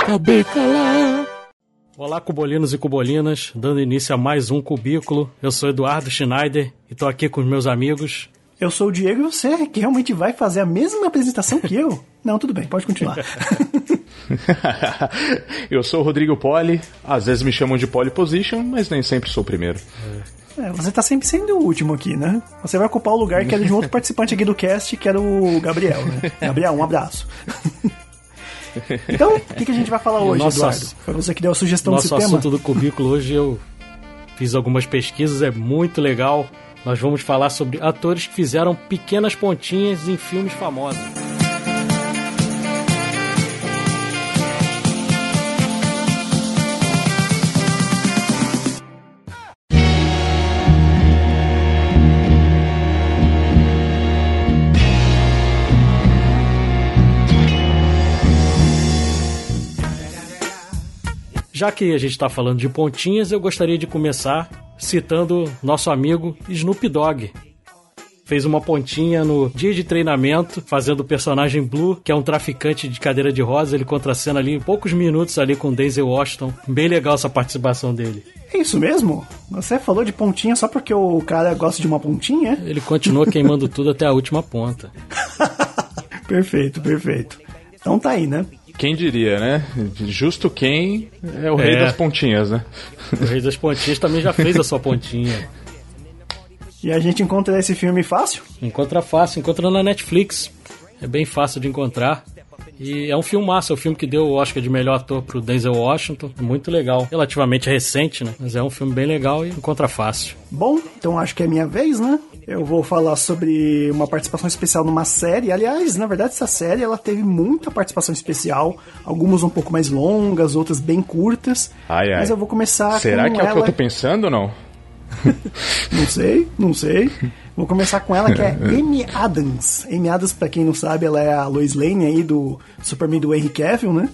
Acabei calar. Olá, cubolinos e cubolinas, dando início a mais um Cubículo. Eu sou Eduardo Schneider e tô aqui com os meus amigos. Eu sou o Diego e você que realmente vai fazer a mesma apresentação que eu? Não, tudo bem, pode continuar. eu sou o Rodrigo Poli, às vezes me chamam de Poli Position, mas nem sempre sou o primeiro. É, você tá sempre sendo o último aqui, né? Você vai ocupar o lugar que era de um outro participante aqui do cast, que era o Gabriel, né? Gabriel, um abraço. Então, o que, que, a gente vai falar hoje, Nossa, Eduardo? Foi você que deu a sugestão desse tema? Nosso assunto do Cubículo hoje eu fiz algumas pesquisas, é muito legal. Nós vamos falar sobre atores que fizeram pequenas pontinhas em filmes famosos. Já que a gente está falando de pontinhas, eu gostaria de começar citando nosso amigo Snoop Dogg. Fez uma pontinha no dia de treinamento, fazendo o personagem Blue, que é um traficante de cadeira de rosa. Ele contracena ali em poucos minutos ali com Denzel Washington. Bem legal essa participação dele. É isso mesmo? Você falou de pontinha só porque o cara gosta de uma pontinha? Ele continua queimando tudo até a última ponta. perfeito, perfeito. Então tá aí, né? Quem diria, né? Justo quem é o rei é. das pontinhas, né? O rei das pontinhas também já fez a sua pontinha. E a gente encontra esse filme fácil? Encontra fácil, encontra na Netflix. É bem fácil de encontrar. E é um filme massa, é o filme que deu o Oscar de melhor ator pro Denzel Washington. Muito legal. Relativamente recente, né? Mas é um filme bem legal e encontra fácil. Bom, então acho que é minha vez, né? Eu vou falar sobre uma participação especial numa série. Aliás, na verdade, essa série ela teve muita participação especial. Algumas um pouco mais longas, outras bem curtas. Ai, ai. Mas eu vou começar Será com que é ela... o que eu tô pensando ou não? não sei, não sei. Vou começar com ela que é Amy Adams. Amy Adams, pra quem não sabe, ela é a Lois Lane aí do Superman do Henry Cavill, né?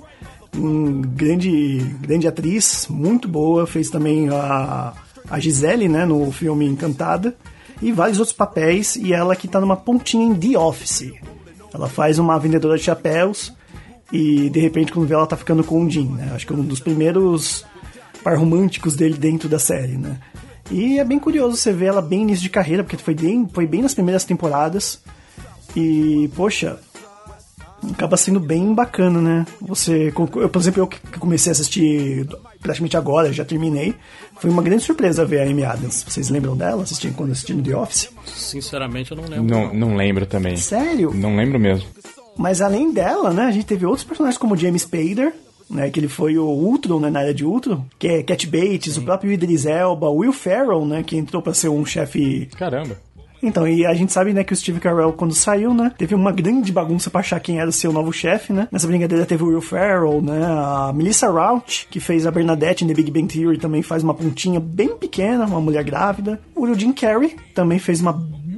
Um grande, grande atriz, muito boa. Fez também a, a Gisele, né, no filme Encantada e vários outros papéis, e ela que tá numa pontinha em The Office. Ela faz uma vendedora de chapéus e de repente quando vê ela tá ficando com o Jim, né? Acho que é um dos primeiros par românticos dele dentro da série, né? E é bem curioso você ver ela bem início de carreira, porque foi bem, foi bem nas primeiras temporadas. E, poxa, acaba sendo bem bacana, né? Você, eu, por exemplo, eu que comecei a assistir praticamente agora, já terminei. Foi uma grande surpresa ver a Amy Adams. Vocês lembram dela assistindo quando assistindo The Office? Sinceramente, eu não lembro. Não, não lembro também. Sério? Não lembro mesmo. Mas além dela, né, a gente teve outros personagens como James Spader, né, que ele foi o Ultron, né, na área de Ultron, que é Cat Bates, Sim. o próprio Idris Elba, Will Ferrell, né, que entrou para ser um chefe... Caramba. Então, e a gente sabe, né, que o Steve Carell, quando saiu, né, teve uma grande bagunça pra achar quem era o seu novo chefe, né? Nessa brincadeira teve o Will Ferrell, né, a Melissa Rauch, que fez a Bernadette em The Big Bang Theory, também faz uma pontinha bem pequena, uma mulher grávida. O Jim Carrey também fez uma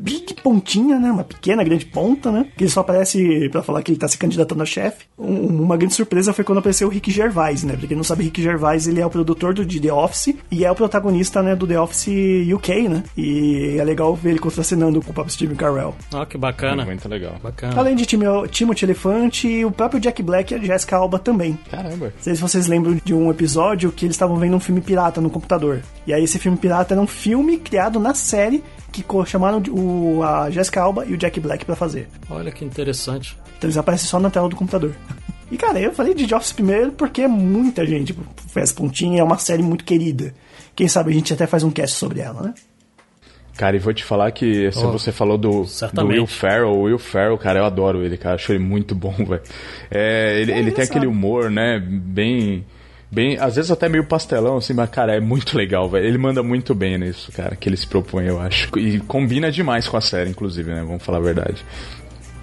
big pontinha, né? Uma pequena, grande ponta, né? Que ele só aparece para falar que ele tá se candidatando a chefe. Um, uma grande surpresa foi quando apareceu o Rick Gervais, né? Pra quem não sabe, Rick Gervais, ele é o produtor do The Office e é o protagonista, né, do The Office UK, né? E é legal ver ele contracenando com o próprio Steve Carell. Ah, que bacana. Muito legal. Bacana. Além de Timothy Elefante e o próprio Jack Black e a Jessica Alba também. Caramba. Não sei se vocês lembram de um episódio que eles estavam vendo um filme pirata no computador. E aí esse filme pirata era um filme criado na série que chamaram o, a Jessica Alba e o Jack Black para fazer. Olha que interessante. Então eles aparecem só na tela do computador. E cara, eu falei de The Office primeiro porque muita gente fez pontinha, é uma série muito querida. Quem sabe a gente até faz um cast sobre ela, né? Cara, e vou te falar que se oh, você falou do, do, Will Ferrell, o Will Ferrell, cara, eu adoro ele, cara, acho ele muito bom, velho. É, ele, é, ele tem aquele humor, né, bem bem, às vezes até meio pastelão, assim, mas, cara, é muito legal, velho. Ele manda muito bem nisso, cara, que ele se propõe, eu acho. E combina demais com a série, inclusive, né? Vamos falar a verdade.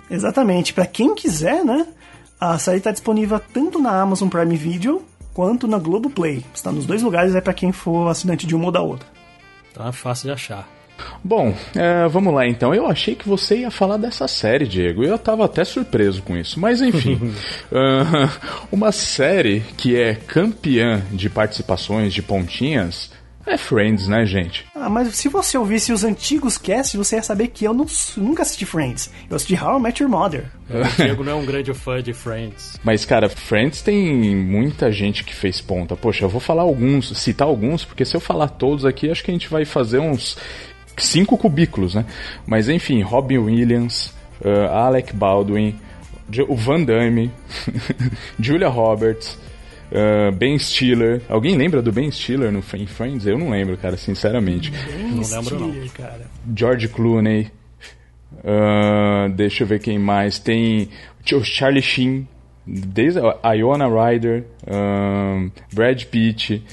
Exatamente. para quem quiser, né? A série tá disponível tanto na Amazon Prime Video quanto na Globoplay. Está nos dois lugares, é para quem for assinante de uma ou da outra. Tá fácil de achar. Bom, é, vamos lá então. Eu achei que você ia falar dessa série, Diego. Eu tava até surpreso com isso. Mas enfim, uh, uma série que é campeã de participações de pontinhas É Friends, né, gente? Ah, mas se você ouvisse os antigos casts, você ia saber que eu não, nunca assisti Friends. Eu assisti How I Met Your Mother. O Diego não é um grande fã de Friends. Mas, cara, Friends tem muita gente que fez ponta. Poxa, eu vou falar alguns, citar alguns, porque se eu falar todos aqui, acho que a gente vai fazer uns cinco cubículos, né? Mas enfim, Robin Williams, uh, Alec Baldwin, o Van Damme, Julia Roberts, uh, Ben Stiller. Alguém lembra do Ben Stiller no em Friends? Eu não lembro, cara, sinceramente. Ben não lembro Stiller, não. Cara. George Clooney. Uh, deixa eu ver quem mais. Tem o Charlie Sheen, desde a Iona Ryder, Brad Pitt.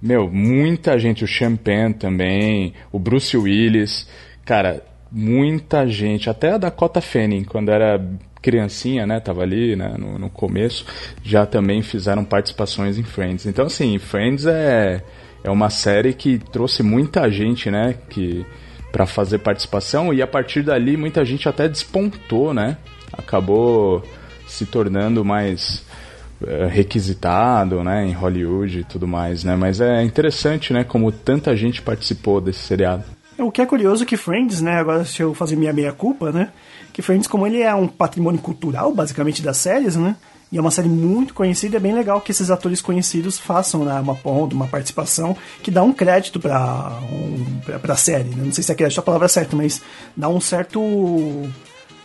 Meu, muita gente, o Champagne também, o Bruce Willis, cara, muita gente, até a Dakota Fanning, quando era criancinha, né, tava ali né, no, no começo, já também fizeram participações em Friends. Então, assim, Friends é, é uma série que trouxe muita gente, né, que para fazer participação e a partir dali muita gente até despontou, né, acabou se tornando mais requisitado, né, em Hollywood e tudo mais, né? Mas é interessante, né, como tanta gente participou desse seriado. É, o que é curioso é que Friends, né, agora se eu fazer minha meia culpa, né, que Friends como ele é um patrimônio cultural, basicamente das séries, né? E é uma série muito conhecida, é bem legal que esses atores conhecidos façam né, uma ponta, uma participação que dá um crédito pra, um, pra série. Né? Não sei se é crédito a palavra certa, mas dá um certo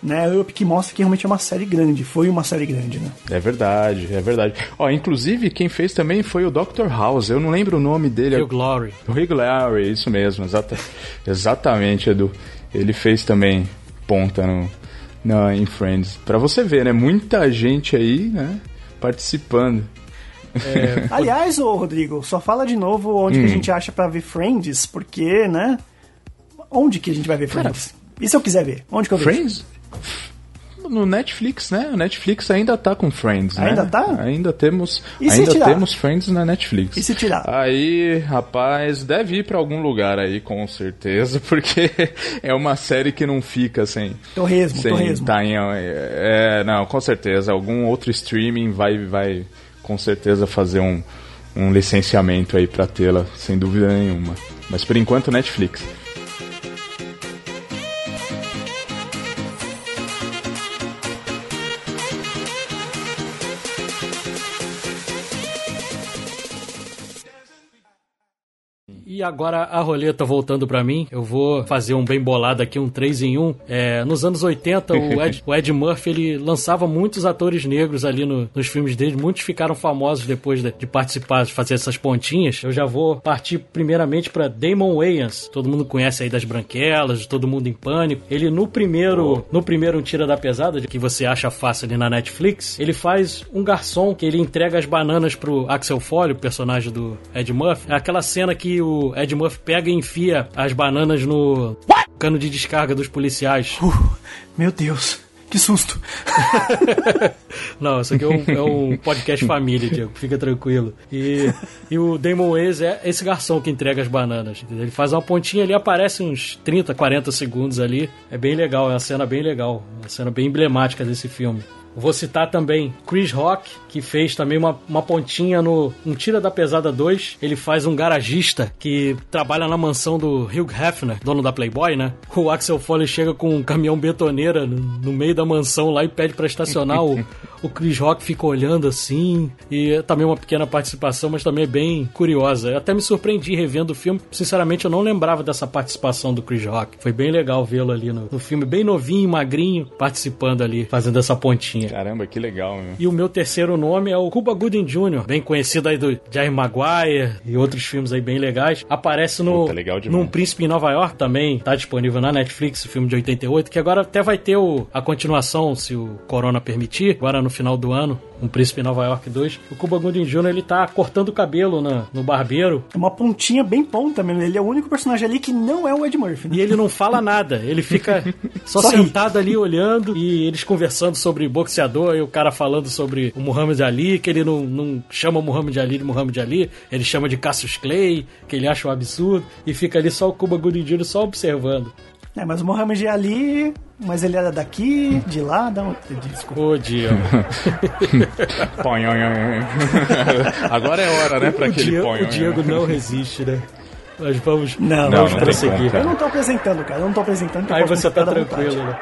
né, Up que mostra que realmente é uma série grande, foi uma série grande, né? É verdade, é verdade. Ó, inclusive quem fez também foi o Dr. House, eu não lembro o nome dele. Hugh Glory. O Hugh Glory, isso mesmo, exata, exatamente, Edu. Ele fez também ponta no, no, em Friends. Pra você ver, né, muita gente aí, né, participando. É... Aliás, ô Rodrigo, só fala de novo onde hum. que a gente acha para ver Friends, porque, né? Onde que a gente vai ver Friends? Cara, e se eu quiser ver? Onde que eu vejo? Friends? No Netflix, né? O Netflix ainda tá com Friends, né? Ainda tá? Ainda temos, ainda temos Friends na Netflix. E se tirar? Aí, rapaz, deve ir para algum lugar aí, com certeza, porque é uma série que não fica sem. Torresmo, sem torresmo. Tá em, é, não, com certeza. Algum outro streaming vai, vai com certeza fazer um, um licenciamento aí para tê-la, sem dúvida nenhuma. Mas por enquanto, Netflix. Agora a roleta voltando para mim, eu vou fazer um bem bolado aqui, um 3 em 1. É, nos anos 80, o Ed, o Ed Murphy ele lançava muitos atores negros ali no, nos filmes dele. Muitos ficaram famosos depois de, de, participar, de fazer essas pontinhas. Eu já vou partir primeiramente para Damon Wayans. Todo mundo conhece aí das Branquelas, Todo Mundo em Pânico. Ele no primeiro, no primeiro Tira da Pesada, que você acha fácil ali na Netflix, ele faz um garçom que ele entrega as bananas pro Axel Foley, o personagem do Ed Murphy. É aquela cena que o Ed Murphy pega e enfia as bananas no What? cano de descarga dos policiais. Uh, meu Deus. Que susto! Não, isso aqui é um, é um, podcast família, Diego. Fica tranquilo. E, e o Damon Wayans é esse garçom que entrega as bananas. Ele faz uma pontinha ali, aparece uns 30, 40 segundos ali. É bem legal, é uma cena bem legal. Uma cena bem emblemática desse filme. Vou citar também Chris Rock, que fez também uma, uma pontinha no um Tira da Pesada 2. Ele faz um garagista que trabalha na mansão do Hugh Hefner, dono da Playboy, né? O Axel Foley chega com um caminhão betoneira no, no meio da mansão lá e pede para estacionar. o, o Chris Rock fica olhando assim. E é também uma pequena participação, mas também é bem curiosa. Eu até me surpreendi revendo o filme. Sinceramente, eu não lembrava dessa participação do Chris Rock. Foi bem legal vê-lo ali no, no filme, bem novinho, magrinho, participando ali, fazendo essa pontinha. Caramba, que legal, meu. E o meu terceiro nome é o Cuba Gooding Jr., bem conhecido aí do Jerry Maguire e outros filmes aí bem legais. Aparece no Puta, legal num Príncipe em Nova York também, tá disponível na Netflix, o filme de 88, que agora até vai ter o, a continuação, se o Corona permitir, agora no final do ano um Príncipe em Nova York 2, o Cuba Gooding Jr. ele tá cortando o cabelo na, no barbeiro. É uma pontinha bem ponta mesmo. Ele é o único personagem ali que não é o Ed Murphy. Né? E ele não fala nada. Ele fica só, só sentado ali olhando e eles conversando sobre boxeador e o cara falando sobre o Muhammad Ali, que ele não, não chama o Muhammad Ali de Muhammad Ali, ele chama de Cassius Clay, que ele acha um absurdo, e fica ali só o Cuba Gooding Jr. só observando. É, mas o Mohamed Ali, mas ele era daqui, de lá, da onde? Desculpa. Ô, dia. Agora é hora, né, pra o aquele Diego, O Diego não resiste, né? Mas vamos, não, vamos não, prosseguir. Eu não tô apresentando, cara. Eu não tô apresentando. Aí você tá tranquilo, né?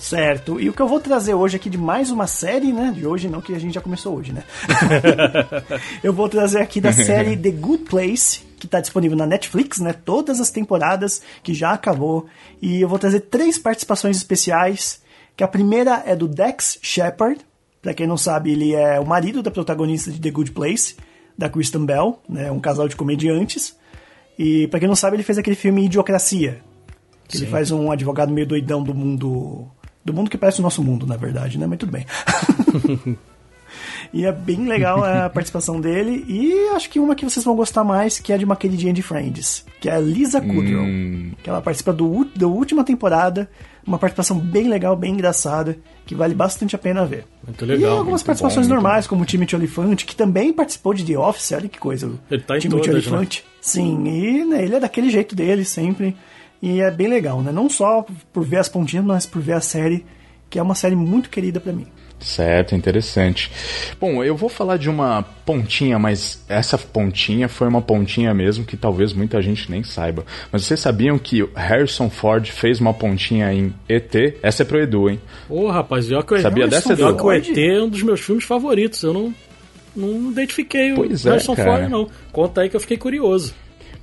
Certo. E o que eu vou trazer hoje aqui de mais uma série, né? De hoje não, que a gente já começou hoje, né? eu vou trazer aqui da série The Good Place, que está disponível na Netflix, né? Todas as temporadas que já acabou. E eu vou trazer três participações especiais. Que a primeira é do Dex Shepard. Pra quem não sabe, ele é o marido da protagonista de The Good Place, da Kristen Bell, né? Um casal de comediantes. E pra quem não sabe, ele fez aquele filme Idiocracia. Que ele faz um advogado meio doidão do mundo do mundo que parece o nosso mundo, na verdade, né? Mas tudo bem. e é bem legal a participação dele. E acho que uma que vocês vão gostar mais, que é de uma queridinha de Friends, que é a Lisa Kudrow. Hum. Que ela participa do, da última temporada. Uma participação bem legal, bem engraçada, que vale bastante a pena ver. Muito legal. E algumas participações bom, normais, bom. como o Timothy Olyphant, que também participou de The Office, olha que coisa. Ele tá em Timothy todas, Olyphant. Né? Sim, e né, ele é daquele jeito dele sempre. E é bem legal, né? Não só por ver as pontinhas, mas por ver a série, que é uma série muito querida para mim. Certo, interessante. Bom, eu vou falar de uma pontinha, mas essa pontinha foi uma pontinha mesmo que talvez muita gente nem saiba. Mas vocês sabiam que Harrison Ford fez uma pontinha em ET? Essa é pro Edu, hein? Ô, oh, rapaz, eu que Sabia dessa, Edu? que o ET é um dos meus filmes favoritos. Eu não, não identifiquei pois o é, Harrison cara. Ford, não. Conta aí que eu fiquei curioso.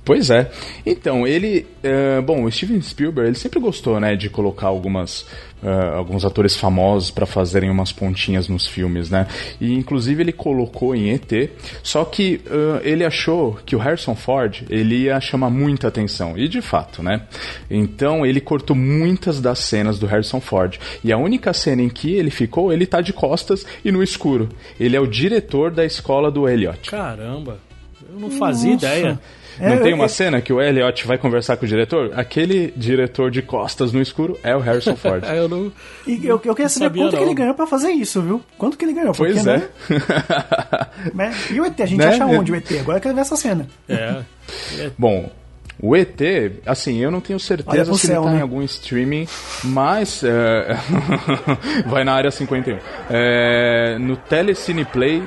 Pois é. Então, ele. Uh, bom, o Steven Spielberg, ele sempre gostou, né, de colocar algumas. Uh, alguns atores famosos para fazerem umas pontinhas nos filmes, né? E inclusive ele colocou em ET, só que uh, ele achou que o Harrison Ford ele ia chamar muita atenção, e de fato, né? Então ele cortou muitas das cenas do Harrison Ford, e a única cena em que ele ficou, ele tá de costas e no escuro. Ele é o diretor da escola do Elliot. Caramba, eu não fazia Nossa. ideia. Não é, tem uma é, cena que o Elliot vai conversar com o diretor? Aquele diretor de costas no escuro é o Harrison Ford. eu não. E eu, eu queria saber quanto não. que ele ganhou pra fazer isso, viu? Quanto que ele ganhou? Pois Porque, é. Né? E o ET? A gente né? acha onde o ET? Agora eu quero ver essa cena. É. Bom, o ET, assim, eu não tenho certeza se céu, ele tá né? em algum streaming, mas é... vai na área 51. É... No Telecine Play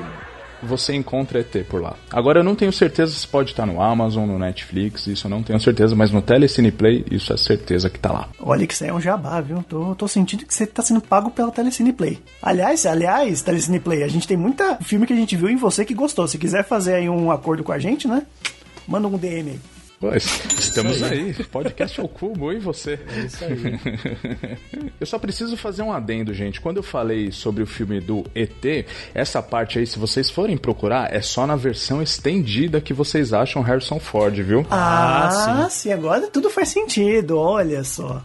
você encontra ET por lá. Agora eu não tenho certeza se pode estar no Amazon, no Netflix, isso eu não tenho certeza, mas no Telecine Play isso é certeza que tá lá. Olha que isso aí é um jabá, viu? Tô, tô sentindo que você tá sendo pago pela Telecine Play. Aliás, aliás, Telecine Play, a gente tem muita filme que a gente viu em você que gostou. Se quiser fazer aí um acordo com a gente, né? Manda um DM aí. Pois, estamos aí. aí. Podcast ao cubo, e você? É isso aí. eu só preciso fazer um adendo, gente. Quando eu falei sobre o filme do ET, essa parte aí, se vocês forem procurar, é só na versão estendida que vocês acham Harrison Ford, viu? Ah, ah sim. sim. Agora tudo faz sentido, olha só.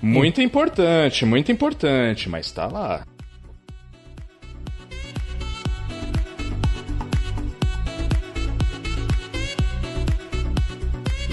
Muito importante, muito importante, mas tá lá.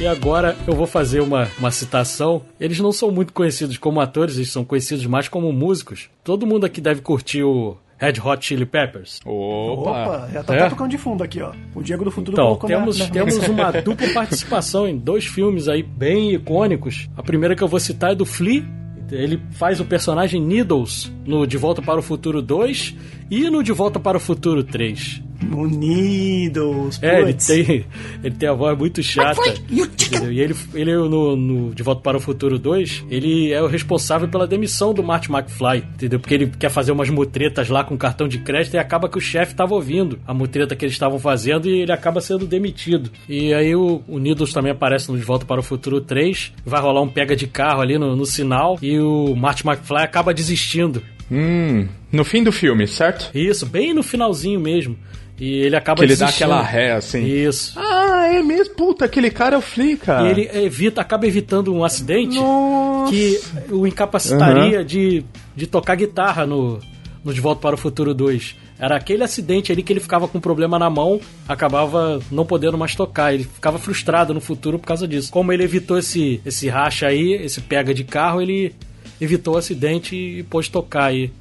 E agora eu vou fazer uma, uma citação. Eles não são muito conhecidos como atores, eles são conhecidos mais como músicos. Todo mundo aqui deve curtir o Red Hot Chili Peppers. Opa, Opa já tá é? tocando de fundo aqui, ó. O Diego do Futuro então, temos, na, na temos uma dupla participação em dois filmes aí bem icônicos. A primeira que eu vou citar é do Flea. Ele faz o personagem Needles no De Volta para o Futuro 2 e no De Volta para o Futuro 3. Unidos. É, ele tem, ele tem a voz muito chata. Entendeu? E ele, ele no, no, De Volta para o Futuro 2, ele é o responsável pela demissão do Marty McFly, entendeu? Porque ele quer fazer umas mutretas lá com cartão de crédito e acaba que o chefe estava ouvindo a mutreta que eles estavam fazendo e ele acaba sendo demitido. E aí o, o Needles também aparece no De Volta para o Futuro 3, vai rolar um pega de carro ali no, no sinal e o Marty McFly acaba desistindo. Hum, no fim do filme, certo? Isso, bem no finalzinho mesmo. E ele acaba Que ele dá aquela ré, assim. Isso. Ah, é mesmo? Puta, aquele cara é o Flea, cara. E ele evita, acaba evitando um acidente Nossa. que o incapacitaria uhum. de, de tocar guitarra no, no De Volta para o Futuro 2. Era aquele acidente ali que ele ficava com um problema na mão, acabava não podendo mais tocar. Ele ficava frustrado no futuro por causa disso. Como ele evitou esse, esse racha aí, esse pega de carro, ele evitou o acidente e pôde tocar aí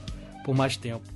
por mais tempo.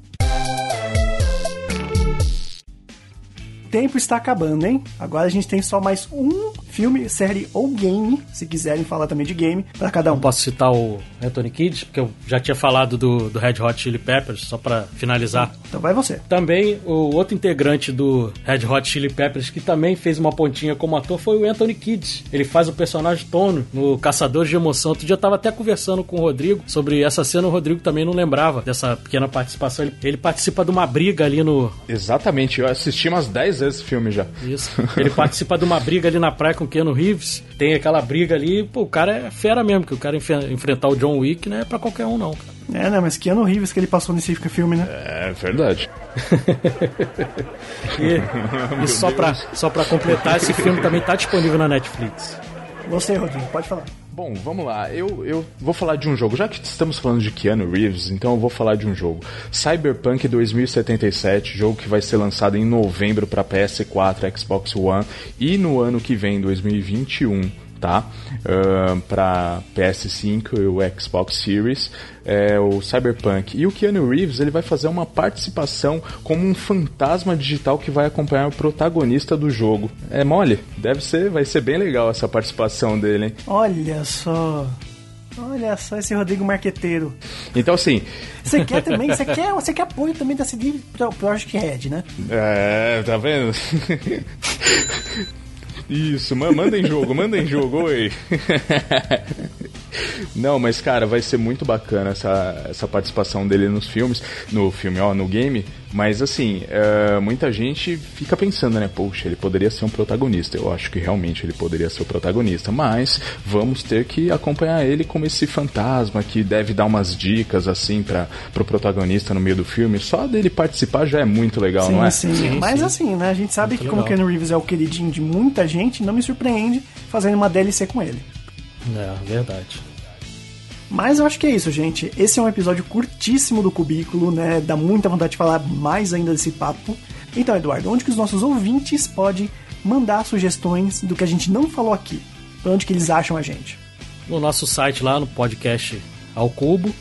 tempo está acabando, hein? Agora a gente tem só mais um filme, série ou game, se quiserem falar também de game, para cada um. Eu posso citar o Anthony Kidd, porque eu já tinha falado do, do Red Hot Chili Peppers, só para finalizar. Então vai você. Também o outro integrante do Red Hot Chili Peppers que também fez uma pontinha como ator foi o Anthony Kidd. Ele faz o personagem Tono no Caçadores de Emoção. Outro dia eu tava até conversando com o Rodrigo sobre essa cena, o Rodrigo também não lembrava dessa pequena participação. Ele, ele participa de uma briga ali no. Exatamente, eu assisti umas 10 vezes esse filme já. Isso. Ele participa de uma briga ali na praia com o Keanu Reeves. Tem aquela briga ali, pô, o cara é fera mesmo, que o cara enfrentar o John Wick não é pra qualquer um, não, cara. É, né? Mas Keanu Reeves que ele passou nesse filme, né? É, verdade. e, e só, pra, só pra completar, esse filme também tá disponível na Netflix. Você, Rodrigo, pode falar. Bom, vamos lá. Eu, eu vou falar de um jogo. Já que estamos falando de Keanu Reeves, então eu vou falar de um jogo. Cyberpunk 2077, jogo que vai ser lançado em novembro para PS4, Xbox One e no ano que vem, 2021 tá? Uh, para PS5 e o Xbox Series, é, o Cyberpunk. E o Keanu Reeves ele vai fazer uma participação como um fantasma digital que vai acompanhar o protagonista do jogo. É mole? Deve ser, vai ser bem legal essa participação dele, hein? Olha só. Olha só esse Rodrigo Marqueteiro. Então, assim. Você quer também, você quer, você quer apoio também da CD Project Red, né? É, tá vendo? Isso, manda em jogo, manda em jogo, oi. Não, mas cara, vai ser muito bacana essa, essa participação dele nos filmes, no filme, ó, no game. Mas assim, uh, muita gente fica pensando, né? Poxa, ele poderia ser um protagonista. Eu acho que realmente ele poderia ser o protagonista. Mas vamos ter que acompanhar ele como esse fantasma que deve dar umas dicas assim para pro protagonista no meio do filme. Só dele participar já é muito legal, sim, não é? Sim, sim. Mas assim, né? A gente sabe muito que legal. como Ken Reeves é o queridinho de muita gente, não me surpreende fazendo uma DLC com ele. É, verdade. Mas eu acho que é isso, gente. Esse é um episódio curtíssimo do Cubículo, né? Dá muita vontade de falar mais ainda desse papo. Então, Eduardo, onde que os nossos ouvintes podem mandar sugestões do que a gente não falou aqui? Pra onde que eles acham a gente? No nosso site lá, no podcast ao Cubo.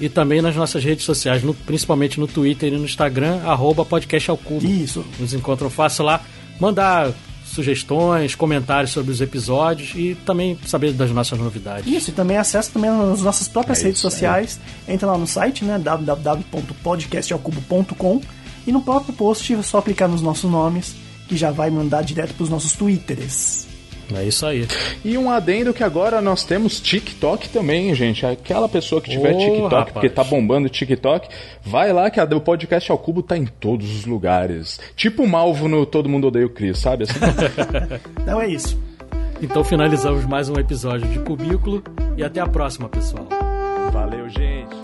E também nas nossas redes sociais, no, principalmente no Twitter e no Instagram, arroba podcast ao Cubo. Isso. Nos encontram fácil lá. Mandar sugestões, comentários sobre os episódios e também saber das nossas novidades. Isso, e também acesso também nas nossas próprias é redes isso, sociais. É. Entra lá no site, né, www.podcastalcubo.com e no próprio post é só clicar nos nossos nomes que já vai mandar direto para os nossos twitters. É isso aí. E um adendo que agora nós temos TikTok também, gente. Aquela pessoa que tiver oh, TikTok, rapaz. porque tá bombando TikTok, vai lá que a, o podcast ao cubo tá em todos os lugares. Tipo o Malvo no Todo Mundo Odeia o Cris, sabe? Assim? Não é isso. Então finalizamos mais um episódio de Cubículo e até a próxima, pessoal. Valeu, gente.